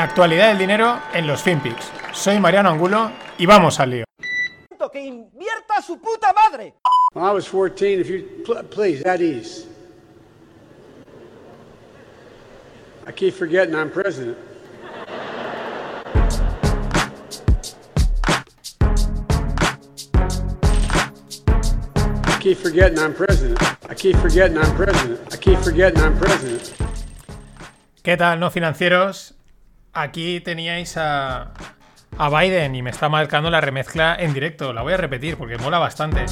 La actualidad del dinero en los FinPix. Soy Mariano Angulo y vamos al lío. que invierta su puta madre. When I was 14, if you pl- please, at ease. I keep forgetting I'm president. I keep forgetting I'm president. I keep forgetting I'm president. I keep forgetting I'm president. ¿Qué tal, no financieros? Aquí teníais a, a Biden y me está marcando la remezcla en directo. La voy a repetir porque mola bastante.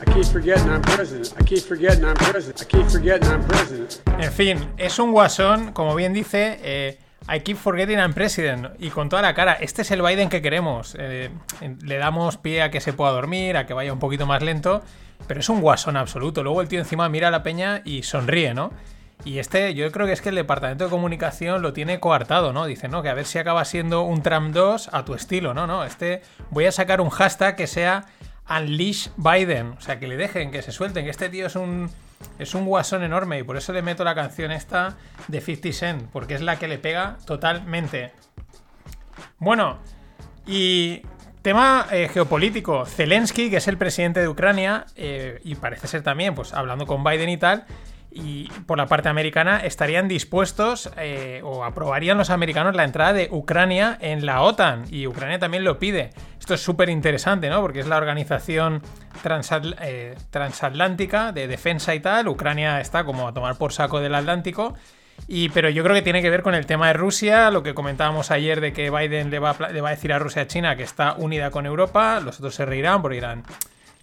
I keep forgetting I'm president. I keep forgetting I'm president. I keep forgetting I'm president. En fin, es un guasón, como bien dice, eh, I keep forgetting I'm president. Y con toda la cara, este es el Biden que queremos. Eh, le damos pie a que se pueda dormir, a que vaya un poquito más lento, pero es un guasón absoluto. Luego el tío encima mira a la peña y sonríe, ¿no? Y este, yo creo que es que el departamento de comunicación lo tiene coartado, ¿no? Dice, no, que a ver si acaba siendo un Trump 2 a tu estilo, ¿no? No, este, voy a sacar un hashtag que sea Unleash Biden. O sea, que le dejen, que se suelten, que este tío es un. Es un guasón enorme y por eso le meto la canción esta de 50 Cent, porque es la que le pega totalmente. Bueno, y tema eh, geopolítico. Zelensky, que es el presidente de Ucrania, eh, y parece ser también, pues hablando con Biden y tal, y por la parte americana estarían dispuestos eh, o aprobarían los americanos la entrada de Ucrania en la OTAN y Ucrania también lo pide. Esto es súper interesante, ¿no? Porque es la organización eh, transatlántica de defensa y tal. Ucrania está como a tomar por saco del Atlántico. Y, pero yo creo que tiene que ver con el tema de Rusia, lo que comentábamos ayer de que Biden le va, a, le va a decir a Rusia a China que está unida con Europa, los otros se reirán porque dirán,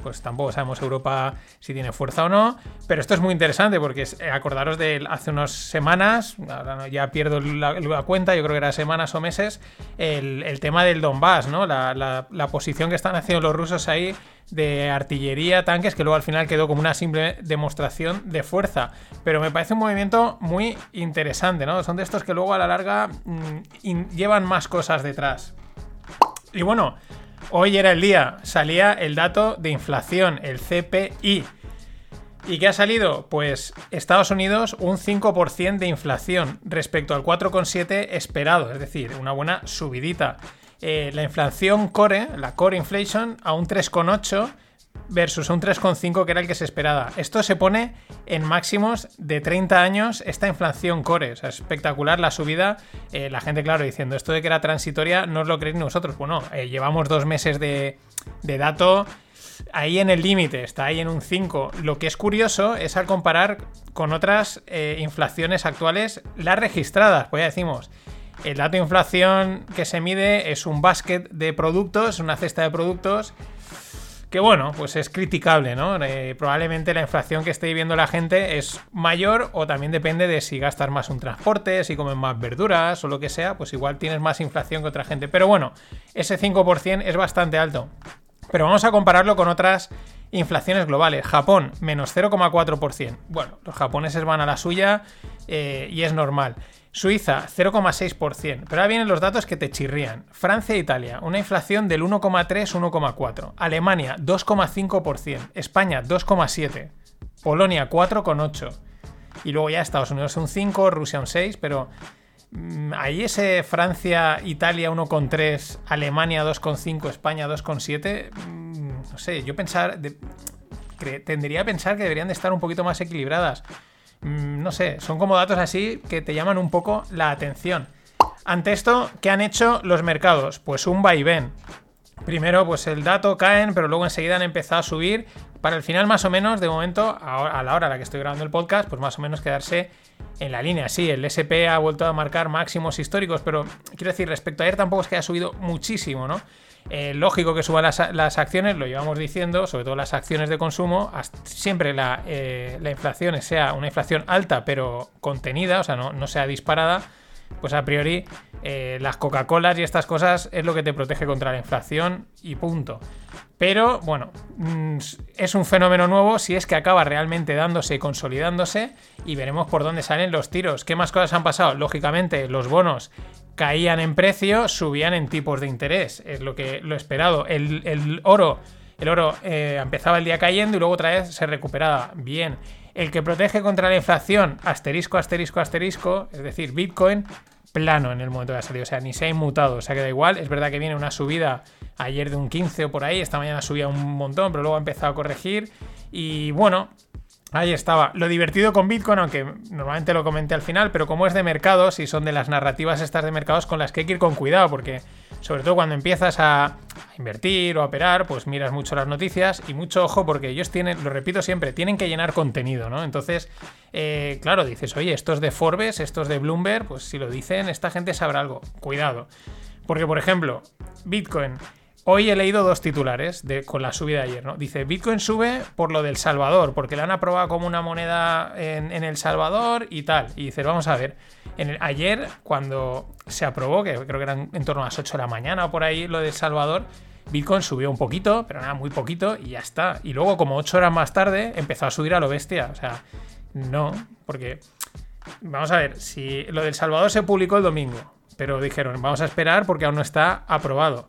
pues tampoco sabemos Europa si tiene fuerza o no. Pero esto es muy interesante porque eh, acordaros de hace unas semanas, ahora ya pierdo la, cuenta, yo creo que era semanas o meses, el, el tema del Donbass, ¿no? La, la- posición que están haciendo los rusos ahí de artillería, tanques, que luego al final quedó como una simple demostración de fuerza. Pero me parece un movimiento muy interesante, ¿no? Son de estos que luego a la larga mm, llevan más cosas detrás. Y bueno, hoy era el día, salía el dato de inflación, el CPI. ¿Y qué ha salido? Pues Estados Unidos un 5% de inflación respecto al 4,7% esperado, es decir, una buena subidita. Eh, la inflación core, la core inflation, a un 3,8% versus un 3,5 que era el que se esperaba. Esto se pone en máximos de 30 años esta inflación core. O sea, es espectacular la subida. Eh, la gente, claro, diciendo esto de que era transitoria, no os lo creéis nosotros. Bueno, eh, llevamos dos meses de, de dato ahí en el límite, está ahí en un 5. Lo que es curioso es al comparar con otras eh, inflaciones actuales, las registradas, pues ya decimos. El dato de inflación que se mide es un basket de productos, una cesta de productos que bueno, pues es criticable, ¿no? Eh, probablemente la inflación que esté viviendo la gente es mayor o también depende de si gastas más un transporte, si comes más verduras o lo que sea, pues igual tienes más inflación que otra gente. Pero bueno, ese 5% es bastante alto. Pero vamos a compararlo con otras inflaciones globales. Japón, menos 0,4%. Bueno, los japoneses van a la suya eh, y es normal. Suiza, 0,6%. Pero ahora vienen los datos que te chirrían. Francia e Italia, una inflación del 1,3-1,4. Alemania, 2,5%. España, 2,7%. Polonia, 4,8%. Y luego ya Estados Unidos un 5%, Rusia un 6%, pero mm, ahí ese Francia, Italia 1,3, Alemania 2,5, España 2,7, mm, no sé, yo pensar, tendería a pensar que deberían de estar un poquito más equilibradas. Mm, no sé, son como datos así que te llaman un poco la atención. Ante esto, ¿qué han hecho los mercados? Pues un vaivén. Primero, pues el dato caen, pero luego enseguida han empezado a subir. Para el final, más o menos, de momento, a a la hora a la que estoy grabando el podcast, pues más o menos quedarse en la línea. Sí, el SP ha vuelto a marcar máximos históricos, pero quiero decir, respecto a ayer tampoco es que haya subido muchísimo, ¿no? Eh, lógico que suban las, acciones, lo llevamos diciendo, sobre todo las acciones de consumo, siempre la, eh, la inflación sea una inflación alta pero contenida, o sea, no sea disparada, pues a priori eh, las Coca-Colas y estas cosas es lo que te protege contra la inflación y punto. Pero bueno, mm, es un fenómeno nuevo si es que acaba realmente dándose y consolidándose y veremos por dónde salen los tiros. ¿Qué más cosas han pasado? Lógicamente los bonos caían en precio, subían en tipos de interés, es lo que lo esperado. El, el oro, el oro eh, empezaba el día cayendo y luego otra vez se recuperaba. Bien. El que protege contra la inflación, asterisco, asterisco, asterisco, es decir, Bitcoin, plano en el momento que ha salido, o sea, ni se ha inmutado, o sea, que da igual. Es verdad que viene una subida ayer de un 15 o por ahí, esta mañana subía un montón, pero luego ha empezado a corregir. Y bueno, Ahí estaba. Lo divertido con Bitcoin, aunque normalmente lo comenté al final, pero como es de mercados y son de las narrativas estas de mercados con las que hay que ir con cuidado, porque sobre todo cuando empiezas a invertir o a operar, pues miras mucho las noticias y mucho ojo porque ellos tienen, lo repito siempre, tienen que llenar contenido, ¿no? Entonces, eh, claro, dices, oye, estos de Forbes, estos de Bloomberg, pues si lo dicen, esta gente sabrá algo. Cuidado. Porque, por ejemplo, Bitcoin Hoy he leído dos titulares de, con la subida de ayer, ¿no? Dice, Bitcoin sube por lo del Salvador, porque la han aprobado como una moneda en, El Salvador y tal. Y dices, vamos a ver, en ayer cuando se aprobó, que creo que eran en torno a las 8 de la mañana o por ahí lo de El Salvador, Bitcoin subió un poquito, pero nada, muy poquito y ya está. Y luego como 8 horas más tarde empezó a subir a lo bestia. O sea, no, porque... Vamos a ver, si lo del Salvador se publicó el domingo, pero dijeron, vamos a esperar porque aún no está aprobado.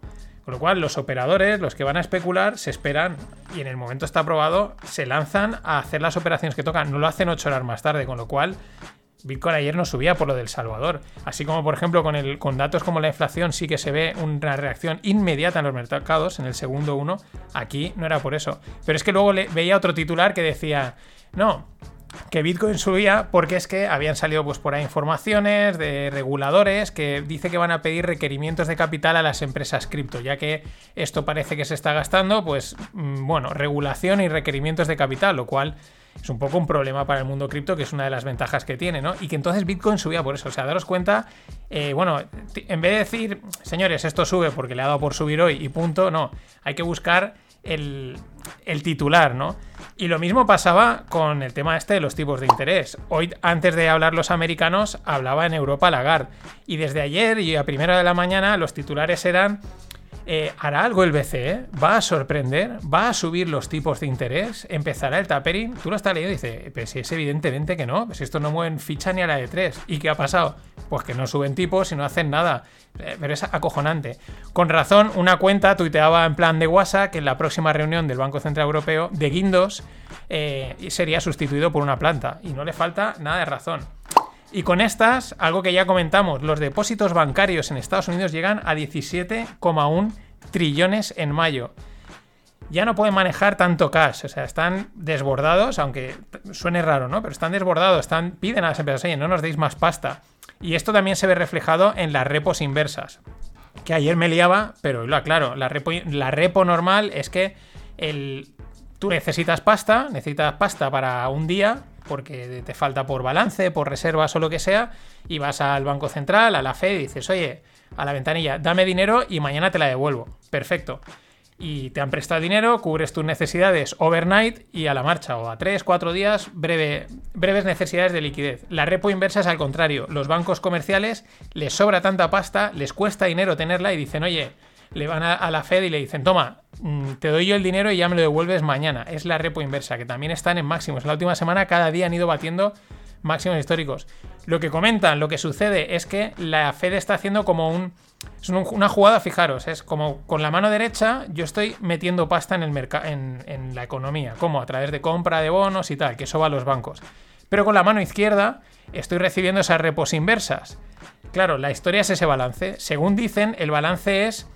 Con lo cual, los operadores, los que van a especular, se esperan y en el momento está aprobado, se lanzan a hacer las operaciones que tocan. No lo hacen ocho horas más tarde, con lo cual Bitcoin ayer no subía por lo del Salvador. Así como, por ejemplo, con, el, con datos como la inflación sí que se ve una reacción inmediata en los mercados, en el segundo uno. Aquí no era por eso. Pero es que luego le, veía otro titular que decía, no, que Bitcoin subía porque es que habían salido pues por ahí informaciones de reguladores que dice que van a pedir requerimientos de capital a las empresas cripto, ya que esto parece que se está gastando, pues mm, bueno, regulación y requerimientos de capital, lo cual es un poco un problema para el mundo cripto, que es una de las ventajas que tiene, ¿no? Y que entonces Bitcoin subía por eso. O sea, daros cuenta, eh, bueno, en vez de decir, señores, esto sube porque le ha dado por subir hoy y punto, no, hay que buscar el, titular, ¿no? Y lo mismo pasaba con el tema este de los tipos de interés. Hoy, antes de hablar los americanos, hablaba en Europa Lagarde. Y desde ayer y a primera de la mañana los titulares eran eh, ¿Hará algo el BCE? ¿Va a sorprender? ¿Va a subir los tipos de interés? ¿Empezará el tapering? Tú lo estás leyendo y dices, pues es evidentemente que no, pues esto no mueven ficha ni a la de 3. ¿Y qué ha pasado? Pues que no suben tipos y no hacen nada. Eh, pero es acojonante. Con razón, una cuenta tuiteaba en plan de WhatsApp que en la próxima reunión del Banco Central Europeo de Guindos eh, sería sustituido por una planta. Y no le falta nada de razón. Y con estas, algo que ya comentamos, los depósitos bancarios en Estados Unidos llegan a 17,1 trillones en mayo. Ya no pueden manejar tanto cash, o sea, están desbordados, aunque suene raro, ¿no? Pero están desbordados, están, piden a las empresas, oye, no nos deis más pasta. Y esto también se ve reflejado en las repos inversas. Que ayer me liaba, pero lo aclaro, la repo, la repo normal es que el, tú necesitas pasta, necesitas pasta para un día, porque te falta por balance, por reservas o lo que sea, y vas al Banco Central, a la Fed y dices, oye, a la ventanilla, dame dinero y mañana te la devuelvo. Perfecto. Y te han prestado dinero, cubres tus necesidades overnight y a la marcha, o a 3, 4 días, breve, breves necesidades de liquidez. La repo inversa es al contrario. Los bancos comerciales les sobra tanta pasta, les cuesta dinero tenerla y dicen, oye, le van a, la Fed y le dicen, toma, mm, te doy yo el dinero y ya me lo devuelves mañana. Es la repo inversa, que también están en máximos. La última semana cada día han ido batiendo máximos históricos. Lo que comentan, lo que sucede es que la Fed está haciendo como un... Es una jugada, fijaros, es como con la mano derecha yo estoy metiendo pasta en, el en, en la economía, como a través de compra de bonos y tal, que eso va a los bancos. Pero con la mano izquierda estoy recibiendo esas repos inversas. Claro, la historia es ese balance. Según dicen, el balance es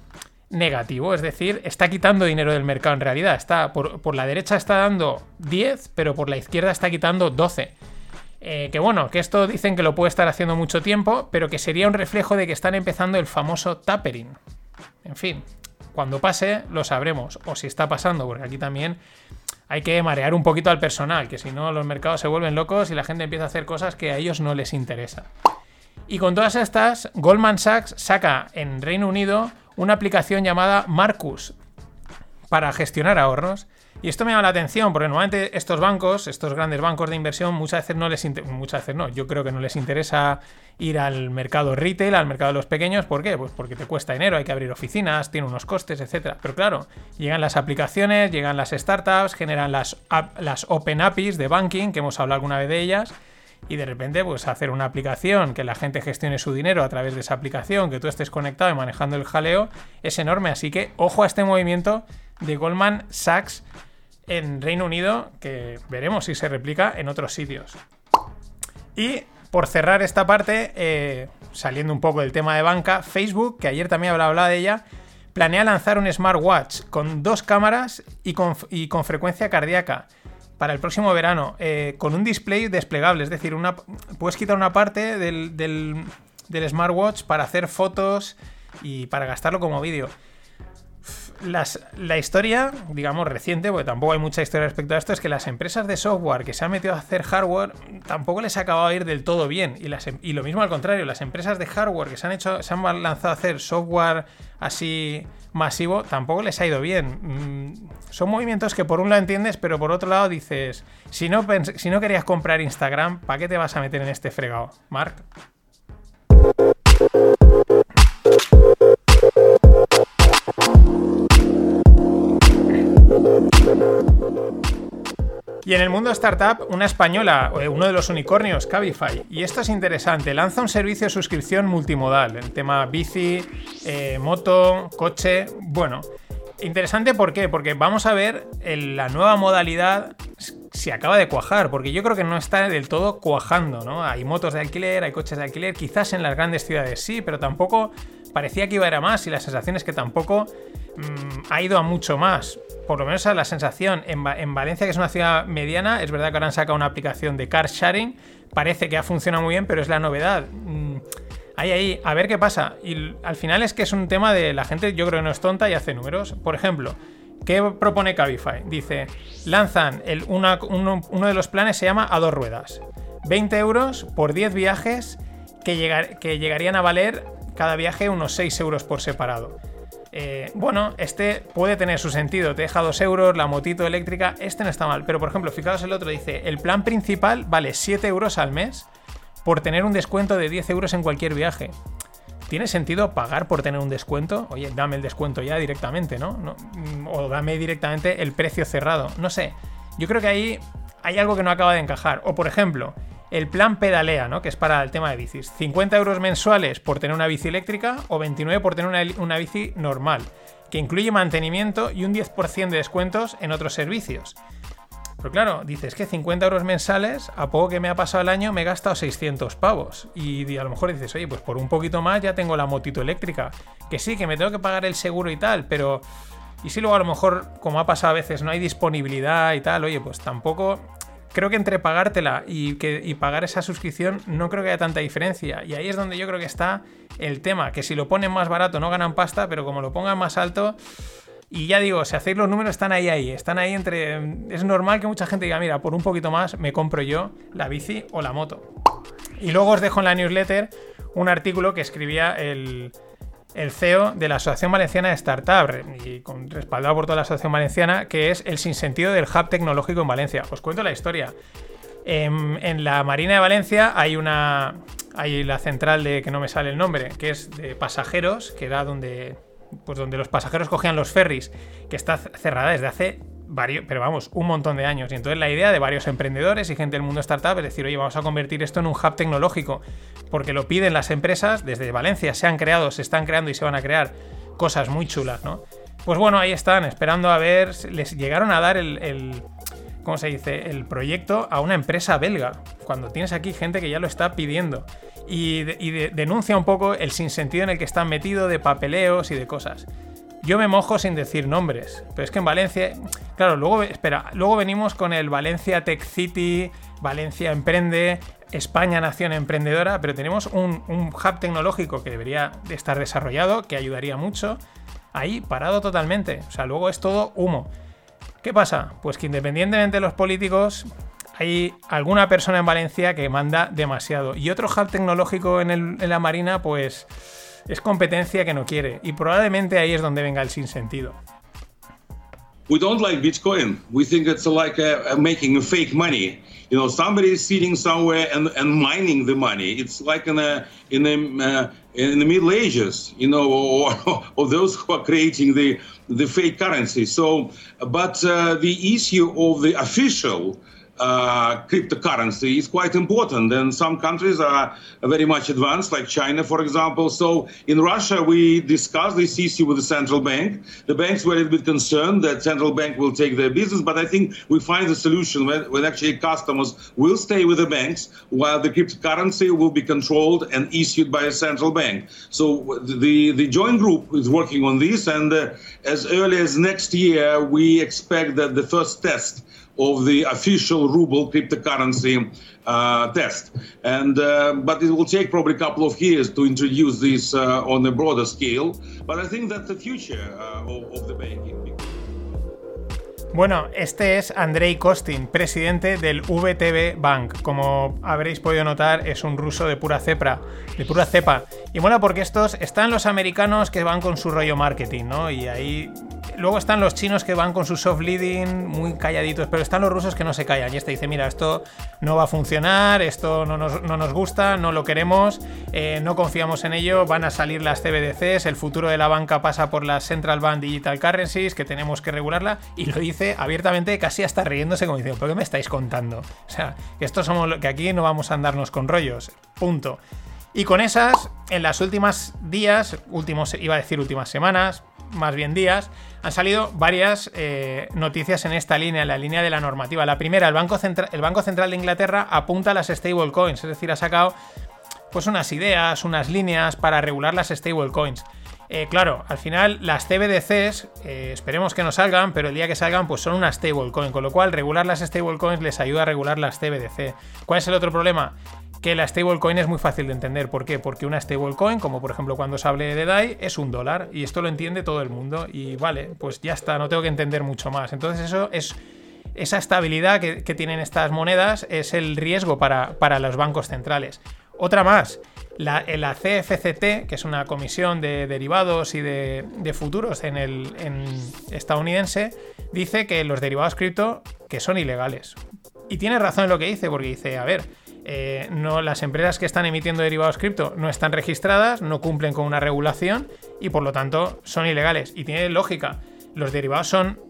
negativo, es decir, está quitando dinero del mercado en realidad. Está por, la derecha está dando 10, pero por la izquierda está quitando 12. Eh, que bueno, que esto dicen que lo puede estar haciendo mucho tiempo, pero que sería un reflejo de que están empezando el famoso tapering. En fin, cuando pase lo sabremos, o si está pasando, porque aquí también hay que marear un poquito al personal, que si no los mercados se vuelven locos y la gente empieza a hacer cosas que a ellos no les interesa. Y con todas estas, Goldman Sachs saca en Reino Unido una aplicación llamada Marcus para gestionar ahorros. Y esto me llama la atención porque normalmente estos bancos, estos grandes bancos de inversión, muchas veces no les muchas veces no, yo creo que no les interesa ir al mercado retail, al mercado de los pequeños, ¿por qué? Pues porque te cuesta dinero, hay que abrir oficinas, tiene unos costes, etcétera. Pero claro, llegan las aplicaciones, llegan las startups, generan las, las open APIs de banking, que hemos hablado alguna vez de ellas, y de repente pues hacer una aplicación que la gente gestione su dinero a través de esa aplicación, que tú estés conectado y manejando el jaleo, es enorme. Así que ojo a este movimiento de Goldman Sachs en Reino Unido, que veremos si se replica en otros sitios. Y por cerrar esta parte, eh, saliendo un poco del tema de banca, Facebook, que ayer también hablaba de ella, planea lanzar un smartwatch con dos cámaras y con, y con frecuencia cardíaca para el próximo verano, eh, con un display desplegable, es decir, una, puedes quitar una parte del, del, del smartwatch para hacer fotos y para gastarlo como vídeo la historia, digamos, reciente, porque tampoco hay mucha historia respecto a esto, es que las empresas de software que se han metido a hacer hardware tampoco les ha acabado de ir del todo bien. Y, las, em, y lo mismo al contrario, las empresas de hardware que se han hecho, se han lanzado a hacer software así masivo, tampoco les ha ido bien. Mm, son movimientos que por un lado entiendes, pero por otro lado dices, si no, si no querías comprar Instagram, ¿para qué te vas a meter en este fregado? Mark. Y en el mundo startup, una española, eh, uno de los unicornios, Cabify. Y esto es interesante, lanza un servicio de suscripción multimodal, el tema bici, eh, moto, coche. Bueno, interesante ¿por qué? Porque vamos a ver la nueva modalidad si acaba de cuajar, porque yo creo que no está del todo cuajando, ¿no? Hay motos de alquiler, hay coches de alquiler, quizás en las grandes ciudades sí, pero tampoco parecía que iba a ir a más y la sensación es que tampoco mm, ha ido a mucho más por lo menos la sensación. En, Valencia, que es una ciudad mediana, es verdad que ahora han sacado una aplicación de car sharing. Parece que ha funcionado muy bien, pero es la novedad. Mm, ahí, ahí, a ver qué pasa. Y al final es que es un tema de la gente, yo creo que no es tonta y hace números. Por ejemplo, ¿qué propone Cabify? Dice, lanzan el, uno, de los planes, se llama a dos ruedas. 20 euros por 10 viajes que, que llegarían a valer cada viaje unos 6 euros por separado. Eh, bueno, este puede tener su sentido, te deja 2 euros, la motito eléctrica, este no está mal. Pero por ejemplo, fijaos el otro, dice, el plan principal vale 7 euros al mes por tener un descuento de 10 euros en cualquier viaje. ¿Tiene sentido pagar por tener un descuento? Oye, dame el descuento ya directamente, ¿no? ¿no? Mm, o dame directamente el precio cerrado. No sé. Yo creo que ahí hay algo que no acaba de encajar. O por ejemplo, el plan pedalea, ¿no? Que es para el tema de bicis. 50 euros mensuales por tener una bici eléctrica o 29 por tener una, bici normal, que incluye mantenimiento y un 10% de descuentos en otros servicios. Pero claro, dices que 50 euros mensales, a poco que me ha pasado el año, me he gastado 600 pavos. Y a lo mejor dices, oye, pues por un poquito más ya tengo la motito eléctrica. Que sí, que me tengo que pagar el seguro y tal, pero... Y si luego a lo mejor, como ha pasado a veces, no hay disponibilidad y tal, oye, pues tampoco creo que entre pagártela y, que, pagar esa suscripción no creo que haya tanta diferencia. Y ahí es donde yo creo que está el tema, que si lo ponen más barato no ganan pasta, pero como lo pongan más alto... Y ya digo, si hacéis los números están ahí, ahí, están ahí entre... Es normal que mucha gente diga, mira, por un poquito más me compro yo la bici o la moto. Y luego os dejo en la newsletter un artículo que escribía el, el CEO de la Asociación Valenciana de Startup, y con, respaldado por toda la Asociación Valenciana, que es el sinsentido del hub tecnológico en Valencia. Os cuento la historia. En, la Marina de Valencia hay una. Hay la central de que no me sale el nombre, que es de pasajeros, que era donde. Pues donde los pasajeros cogían los ferries, que está cerrada desde hace varios, pero vamos, un montón de años. Y entonces la idea de varios emprendedores y gente del mundo startup es decir, oye, vamos a convertir esto en un hub tecnológico, porque lo piden las empresas, desde Valencia se han creado, se están creando y se van a crear cosas muy chulas, ¿no? Pues bueno, ahí están, esperando a ver, les llegaron a dar el, ¿cómo se dice? El proyecto a una empresa belga, cuando tienes aquí gente que ya lo está pidiendo. Y, denuncia un poco el sinsentido en el que están metidos de papeleos y de cosas. Yo me mojo sin decir nombres, pero es que en Valencia, claro, luego, espera, luego venimos con el Valencia Tech City, Valencia Emprende, España Nación Emprendedora, pero tenemos un, hub tecnológico que debería estar desarrollado, que ayudaría mucho, ahí parado totalmente. O sea, luego es todo humo. ¿Qué pasa? Pues que independientemente de los políticos, hay alguna persona en Valencia que manda demasiado. Y otro hub tecnológico en, en la Marina, pues es competencia que no quiere y probablemente ahí es donde venga el sinsentido. We don't like Bitcoin. We think it's like a, a making fake money. You know, somebody is sitting somewhere and, and mining the money. It's like in a in the uh, in the Middle Ages, you know, or, or those who are creating the the fake currency. So, but uh, the issue of the official uh, cryptocurrency is quite important. And some countries are very much advanced, like China, for example. So in Russia, we discussed this issue with the central bank. The banks were a bit concerned that central bank will take their business, but I think we find the solution when, when actually customers will stay with the banks while the cryptocurrency will be controlled and issued by a central bank. So the, the joint group is working on this, and uh, as early as next year, we expect that the first test of the official ruble cryptocurrency uh, test. And uh, but it will take probably a couple of years to introduce this uh, on a broader scale. But I think that's the future uh, of, of the banking. Bueno, este es Andrei Kostin, presidente del VTB Bank. Como habréis podido notar, es un ruso de pura cepra, de pura cepa. Y mola porque estos están los americanos que van con su rollo marketing, ¿no? Y ahí luego están los chinos que van con su soft leading muy calladitos, pero están los rusos que no se callan. Y este dice, mira, esto no va a funcionar, esto no nos, no nos gusta, no lo queremos, eh, no confiamos en ello, van a salir las CBDCs, el futuro de la banca pasa por las Central Bank Digital Currencies, que tenemos que regularla, y lo dice abiertamente, casi hasta riéndose, como diciendo, ¿pero qué me estáis contando? O sea, que esto somos que aquí no vamos a andarnos con rollos. Punto. Y con esas, en las últimas días, últimos, iba a decir últimas semanas, más bien días, han salido varias eh, noticias en esta línea, en la línea de la normativa. La primera, el Banco, Central, el Banco Central de Inglaterra apunta a las stablecoins, es decir, ha sacado pues unas ideas, unas líneas para regular las stablecoins. Eh, claro, al final las CBDCs, eh, esperemos que no salgan, pero el día que salgan, pues son una stablecoin, con lo cual regular las stablecoins les ayuda a regular las CBDC. ¿Cuál es el otro problema? Que la stablecoin es muy fácil de entender. ¿Por qué? Porque una stablecoin, como por ejemplo cuando se hable de DAI, es un dólar y esto lo entiende todo el mundo. Y vale, pues ya está, no tengo que entender mucho más. Entonces, eso es. Esa estabilidad que, tienen estas monedas es el riesgo para, para los bancos centrales. Otra más, la, CFCT, que es una comisión de derivados y de, futuros en el estadounidense, dice que los derivados cripto que son ilegales. Y tiene razón en lo que dice, porque dice, a ver, eh, no, las empresas que están emitiendo derivados cripto no están registradas, no cumplen con una regulación y por lo tanto son ilegales. Y tiene lógica. Los derivados son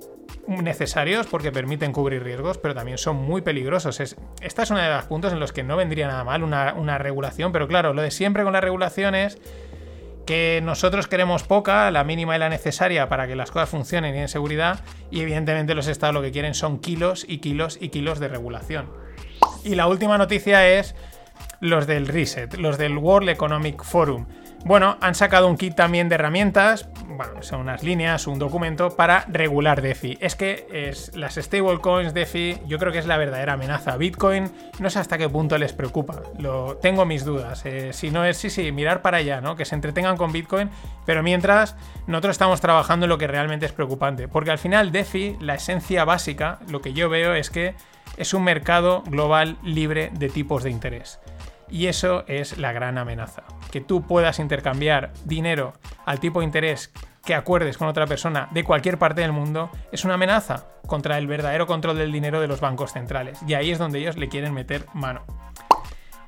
necesarios porque permiten cubrir riesgos, pero también son muy peligrosos. Es, esta es uno de los puntos en los que no vendría nada mal una, regulación, pero claro, lo de siempre con las regulaciones que nosotros queremos poca, la mínima y la necesaria para que las cosas funcionen y en seguridad, y evidentemente los estados lo que quieren son kilos y kilos y kilos de regulación. Y la última noticia es los del Reset, los del World Economic Forum. Bueno, han sacado un kit también de herramientas, bueno, son unas líneas, un documento para regular DeFi. Es que es, las stablecoins DeFi yo creo que es la verdadera amenaza. Bitcoin no sé hasta qué punto les preocupa, lo, tengo mis dudas. Eh, si no es, sí, sí, mirar para allá, ¿no? Que se entretengan con Bitcoin, pero mientras nosotros estamos trabajando en lo que realmente es preocupante. Porque al final DeFi, la esencia básica, lo que yo veo es que es un mercado global libre de tipos de interés. Y eso es la gran amenaza. Que tú puedas intercambiar dinero al tipo de interés que acuerdes con otra persona de cualquier parte del mundo es una amenaza contra el verdadero control del dinero de los bancos centrales. Y ahí es donde ellos le quieren meter mano.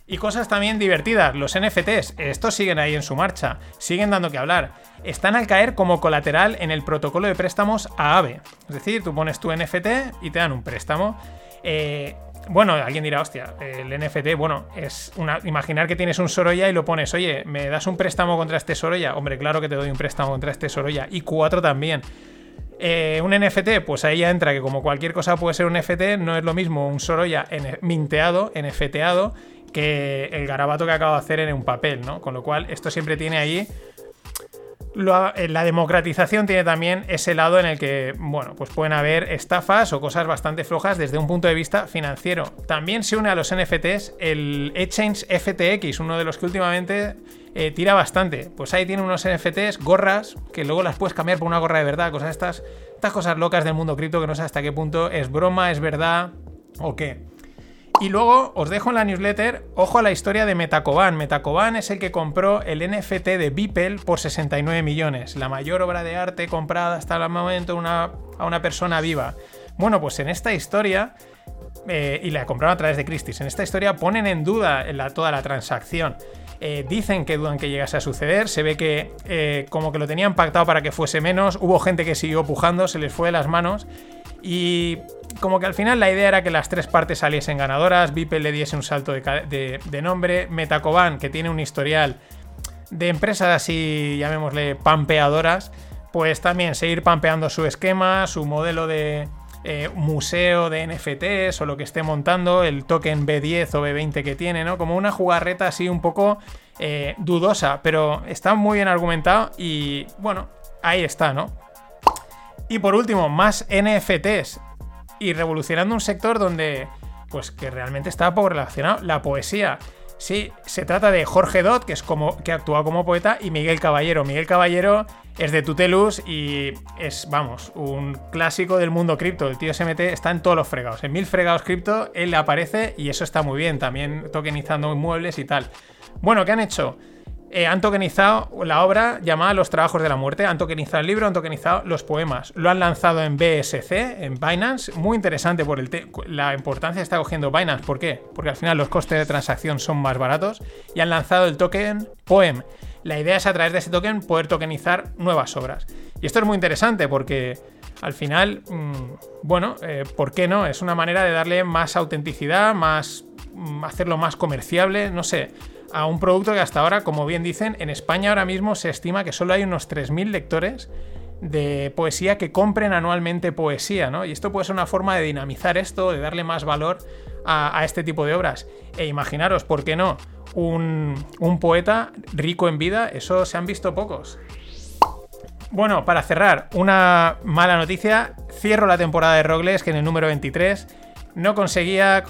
Y cosas también divertidas, los NFTs, estos siguen ahí en su marcha, siguen dando que hablar. Están al caer como colateral en el protocolo de préstamos AAVE. Es decir, tú pones tu NFT y te dan un préstamo. Eh, bueno, alguien dirá, hostia, el NFT, bueno, es una, imaginar que tienes un Sorolla y lo pones, oye, ¿me das un préstamo contra este Sorolla? Hombre, claro que te doy un préstamo contra este Sorolla. Y cuatro también. Eh, un NFT, pues ahí ya entra que como cualquier cosa puede ser un NFT, no es lo mismo un Sorolla minteado, NFTado, que el garabato que acabo de hacer en un papel, ¿no? Con lo cual, esto siempre tiene ahí eh, la democratización tiene también ese lado en el que, bueno, pues pueden haber estafas o cosas bastante flojas desde un punto de vista financiero. También se une a los NFTs el Exchange FTX, uno de los que últimamente eh, tira bastante. Pues ahí tiene unos NFTs, gorras, que luego las puedes cambiar por una gorra de verdad, cosas estas, estas cosas locas del mundo cripto que no sé hasta qué punto es broma, es verdad o qué. Y luego os dejo en la newsletter, ojo a la historia de Metacoban. Metacoban es el que compró el NFT de Beeple por 69 millones, la mayor obra de arte comprada hasta el momento a una persona viva. Bueno, pues en esta historia, eh, y la compraron a través de Christie's, en esta historia ponen en duda toda la transacción. Eh, dicen que dudan que llegase a suceder. Se ve que eh, como que lo tenían pactado para que fuese menos. Hubo gente que siguió pujando, se les fue de las manos. Y como que al final la idea era que las tres partes saliesen ganadoras, Beeple le diese un salto de nombre, Metacoban, que tiene un historial de empresas así, llamémosle, pampeadoras, pues también seguir pampeando su esquema, su modelo de eh, museo de NFTs o lo que esté montando, el token B10 o B20 que tiene, ¿no? Como una jugarreta así un poco eh, dudosa, pero está muy bien argumentado y bueno, ahí está, ¿no? Y por último, más NFTs y revolucionando un sector donde, pues que realmente está poco relacionado, la poesía. Sí, se trata de Jorge Dot, que es como que actúa como poeta, y Miguel Caballero. Miguel Caballero es de Tutelus y es, vamos, un clásico del mundo cripto. El tío SMT está en todos los fregados. En mil fregados cripto, él aparece y eso está muy bien. También tokenizando inmuebles y tal. Bueno, ¿qué han hecho? Eh, han tokenizado la obra llamada Los Trabajos de la Muerte, han tokenizado el libro, han tokenizado los poemas. Lo han lanzado en BSC, en Binance. Muy interesante por el la importancia que está cogiendo Binance. ¿Por qué? Porque al final los costes de transacción son más baratos. Y han lanzado el token Poem. La idea es a través de ese token poder tokenizar nuevas obras. Y esto es muy interesante porque al final, mm, bueno, eh, ¿por qué no? Es una manera de darle más autenticidad, más mm, hacerlo más comerciable, no sé, a un producto que hasta ahora, como bien dicen, en España ahora mismo se estima que solo hay unos 3.000 lectores de poesía que compren anualmente poesía, ¿no? Y esto puede ser una forma de dinamizar esto, de darle más valor a, este tipo de obras. E imaginaros, ¿por qué no? Un, un poeta rico en vida, eso se han visto pocos. Bueno, para cerrar, una mala noticia. Cierro la temporada de Rogles, que en el número 23 no conseguía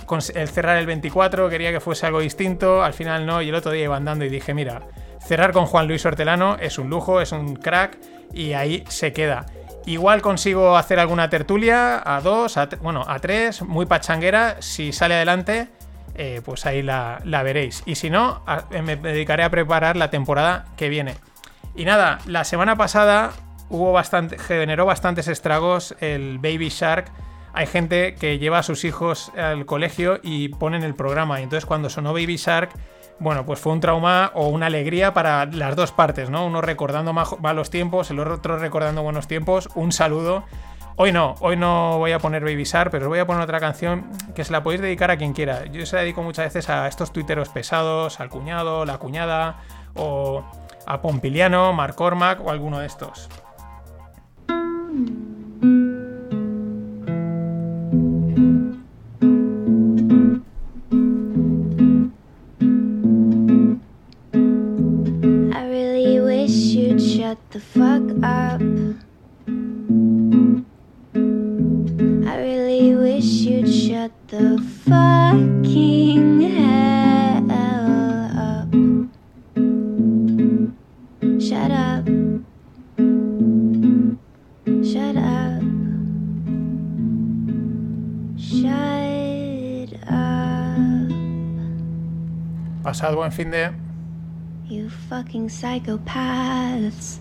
cerrar el 24, quería que fuese algo distinto, al final no, y el otro día iba andando y dije, mira, cerrar con Juan Luis Hortelano es un lujo, es un crack, y ahí se queda. Igual consigo hacer alguna tertulia a dos, a, bueno, a tres, muy pachanguera, si sale adelante, eh, pues ahí la, veréis. Y si no, a- me dedicaré a preparar la temporada que viene. Y nada, la semana pasada hubo bastante, generó bastantes estragos el Baby Shark. Hay gente que lleva a sus hijos al colegio y ponen el programa. Y entonces cuando sonó Baby Shark, bueno, pues fue un trauma o una alegría para las dos partes, ¿no? Uno recordando malos tiempos, el otro recordando buenos tiempos. Un saludo. Hoy no, hoy no voy a poner Baby Shark, pero os voy a poner otra canción que se la podéis dedicar a quien quiera. Yo se la dedico muchas veces a estos tuiteros pesados, al cuñado, la cuñada, o a Pompiliano, Mark Cormac o alguno de estos. Up. I really wish you'd shut the fucking hell up. Shut up. Shut up. Shut up. Pasad buen fin de. You fucking psychopaths.